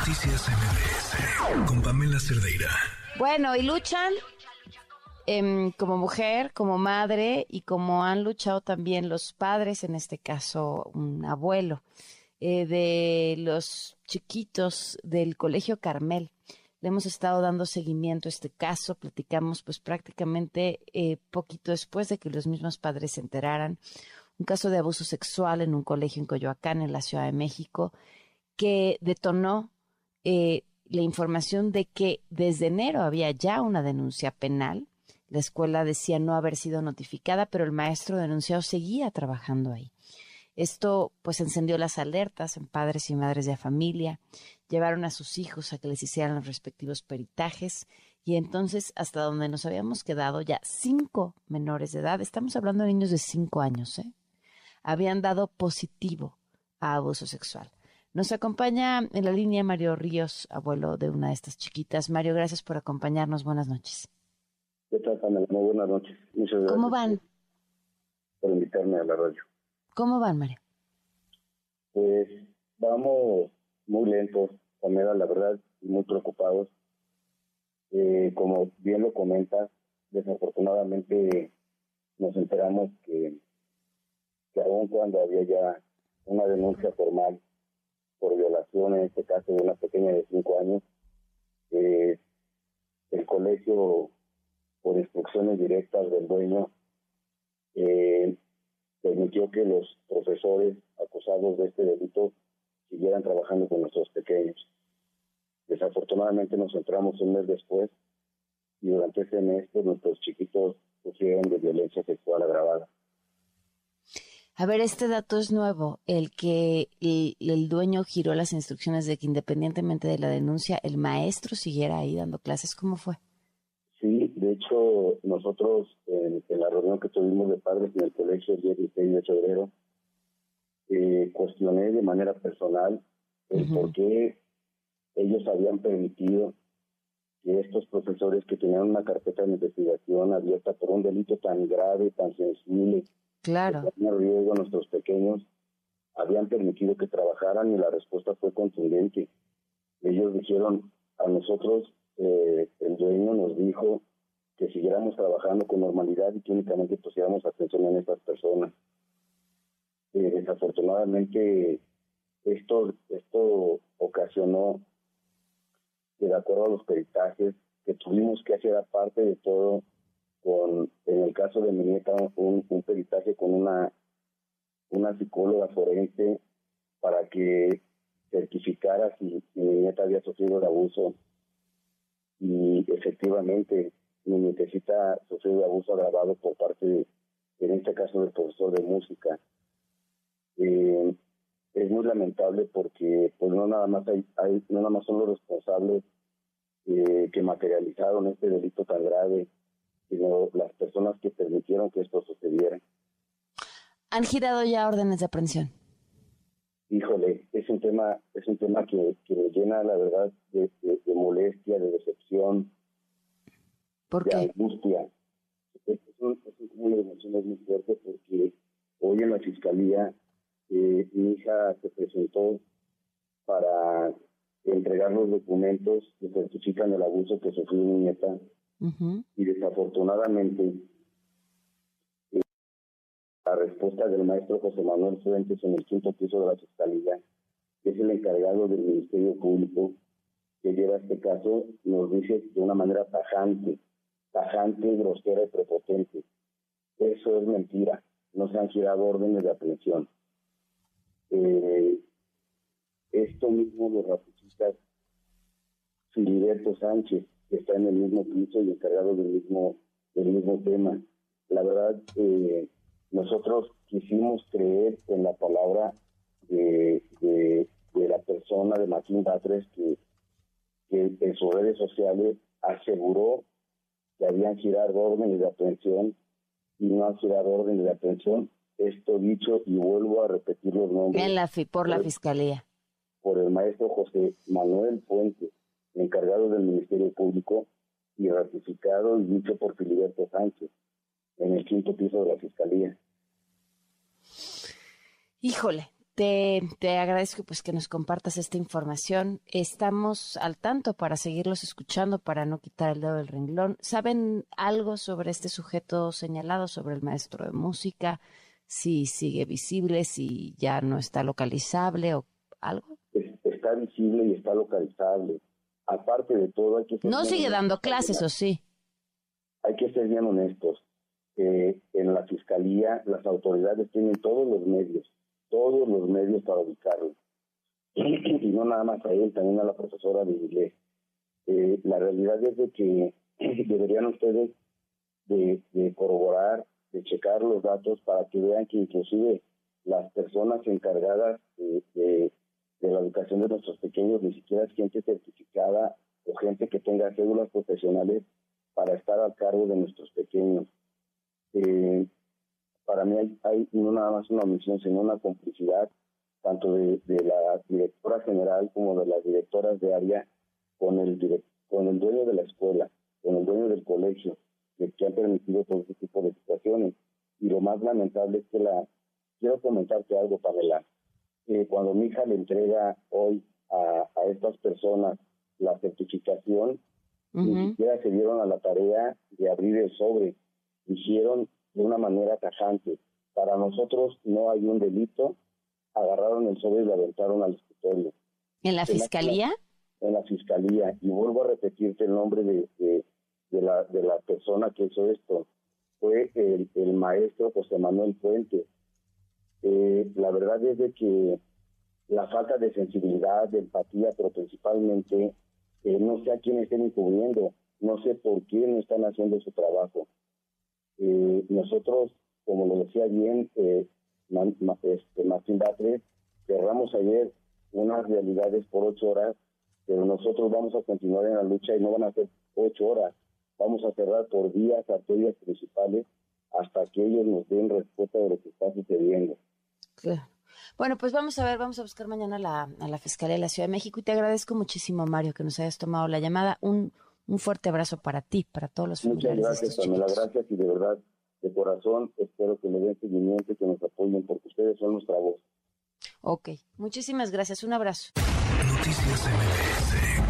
Noticias MBS con Pamela Cerdeira. Bueno, y luchan em, como mujer, como madre y como han luchado también los padres, en este caso un abuelo, eh, de los chiquitos del Colegio Carmel. Le hemos estado dando seguimiento a este caso, platicamos pues prácticamente eh, poquito después de que los mismos padres se enteraran. Un caso de abuso sexual en un colegio en Coyoacán, en la Ciudad de México, que detonó eh, la información de que desde enero había ya una denuncia penal. La escuela decía no haber sido notificada, pero el maestro denunciado seguía trabajando ahí. Esto pues encendió las alertas en padres y madres de familia, llevaron a sus hijos a que les hicieran los respectivos peritajes y entonces hasta donde nos habíamos quedado ya cinco menores de edad, estamos hablando de niños de cinco años, ¿eh? habían dado positivo a abuso sexual. Nos acompaña en la línea Mario Ríos, abuelo de una de estas chiquitas. Mario, gracias por acompañarnos. Buenas noches. ¿Qué tal, Muy buenas noches. Muchas gracias. ¿Cómo van? Por invitarme a la radio. ¿Cómo van, Mario? Pues vamos muy lentos, Pamela, la verdad, y muy preocupados. Eh, como bien lo comenta, desafortunadamente nos enteramos que, que aún cuando había ya una denuncia formal por violación, en este caso de una pequeña de cinco años. Eh, el colegio, por instrucciones directas del dueño, eh, permitió que los profesores acusados de este delito siguieran trabajando con nuestros pequeños. Desafortunadamente nos entramos un mes después y durante ese mes pues, nuestros chiquitos sufrieron de violencia sexual agravada. A ver, este dato es nuevo, el que el, dueño giró las instrucciones de que independientemente de la denuncia, el maestro siguiera ahí dando clases. ¿Cómo fue? Sí, de hecho, nosotros en, la reunión que tuvimos de padres en el colegio el 16 de febrero, eh, cuestioné de manera personal el por qué ellos habían permitido que estos profesores que tenían una carpeta de investigación abierta por un delito tan grave, tan sensible, Claro. Que riesgo nuestros pequeños habían permitido que trabajaran y la respuesta fue contundente. Ellos dijeron a nosotros, eh, el dueño nos dijo que siguiéramos trabajando con normalidad y que únicamente pusiéramos atención en estas personas. Eh, desafortunadamente, esto, esto ocasionó que de acuerdo a los peritajes que tuvimos que hacer aparte de todo en caso de mi nieta, un, peritaje con una, una psicóloga forense para que certificara si, mi nieta había sufrido el abuso y efectivamente mi nietecita sufrió de abuso agravado por parte, en este caso, del profesor de música. Eh, es muy lamentable porque pues no nada más hay no nada más son los responsables eh, que materializaron este delito tan grave sino las personas que permitieron que esto sucediera. ¿Han girado ya órdenes de aprehensión? Híjole, es un tema, es un tema que, que me llena, la verdad, de, molestia, de decepción, de angustia. Es un, es un de emociones muy fuerte porque hoy en la fiscalía eh, mi hija se presentó para entregar los documentos que certifican el abuso que sufrió mi nieta y desafortunadamente, la respuesta del maestro José Manuel Fuentes en el quinto piso de la fiscalía, que es el encargado del Ministerio Público que lleva este caso, nos dice de una manera tajante, tajante, grosera y prepotente. Eso es mentira. No se han girado órdenes de aprehensión. Eh, esto mismo lo ratifica Filiberto Sánchez, que está en el mismo piso y encargado del mismo, del mismo tema. La verdad, eh, nosotros quisimos creer en la palabra de, de, la persona de Martín Batres que, que en sus redes sociales aseguró que habían girado órdenes de aprehensión y no han girado órdenes de aprehensión. Esto dicho y vuelvo a repetir los nombres. En la, por la Fiscalía. Por el maestro José Manuel Fuentes encargado del Ministerio Público y ratificado y dicho por Filiberto Sánchez en el quinto piso de la Fiscalía. Híjole, te, te, agradezco pues que nos compartas esta información. Estamos al tanto para seguirlos escuchando, para no quitar el dedo del renglón. ¿Saben algo sobre este sujeto señalado, sobre el maestro de música? Si sigue visible, si ya no está localizable o algo. Está visible y está localizable. Aparte de todo, hay que... no sigue dando clases, ¿o sí? Hay que ser bien honestos. Eh, en la fiscalía, las autoridades tienen todos los medios todos los medios para ubicarlo. y no nada más a él, también a la profesora de inglés. Eh, la realidad es de que deberían ustedes de, corroborar, de checar los datos para que vean que inclusive las personas encargadas de, de, la educación de nuestros pequeños ni siquiera es gente certificada o gente que tenga cédulas profesionales para estar al cargo de nuestros pequeños. Eh, para mí hay, no nada más una omisión, sino una complicidad tanto de, la directora general como de las directoras de área con el, con el dueño de la escuela, con el dueño del colegio, que, han permitido todo este tipo de situaciones. Y lo más lamentable es que la... Quiero comentarte algo, Pamela. Eh, cuando mi hija le entrega hoy a, estas personas la certificación, ni siquiera se dieron a la tarea de abrir el sobre. Hicieron de una manera tajante. Para nosotros no hay un delito, agarraron el sobre y lo aventaron al escritorio. ¿En la fiscalía? En la, fiscalía. Y vuelvo a repetirte el nombre de, de, la, de la persona que hizo esto. Fue el, el maestro José Manuel Fuentes. Eh, la verdad es que la falta de sensibilidad, de empatía, pero principalmente eh, no sé a quién estén encubriendo, no sé por qué no están haciendo su trabajo. Eh, nosotros, como lo decía bien eh, este, Martín Batres, cerramos ayer unas realidades por ocho horas, pero nosotros vamos a continuar en la lucha y no van a ser ocho horas. Vamos a cerrar por días arterias principales hasta que ellos nos den respuesta de lo que está sucediendo. Bueno, pues vamos a ver, vamos a buscar mañana la, a la Fiscalía de la Ciudad de México y te agradezco muchísimo, Mario, que nos hayas tomado la llamada. Un un fuerte abrazo para ti, para todos los familiares. Muchas gracias, Pamela. Gracias y de verdad, de corazón, espero que le den seguimiento y que nos apoyen porque ustedes son nuestra voz. Ok, muchísimas gracias. Un abrazo. Noticias MBS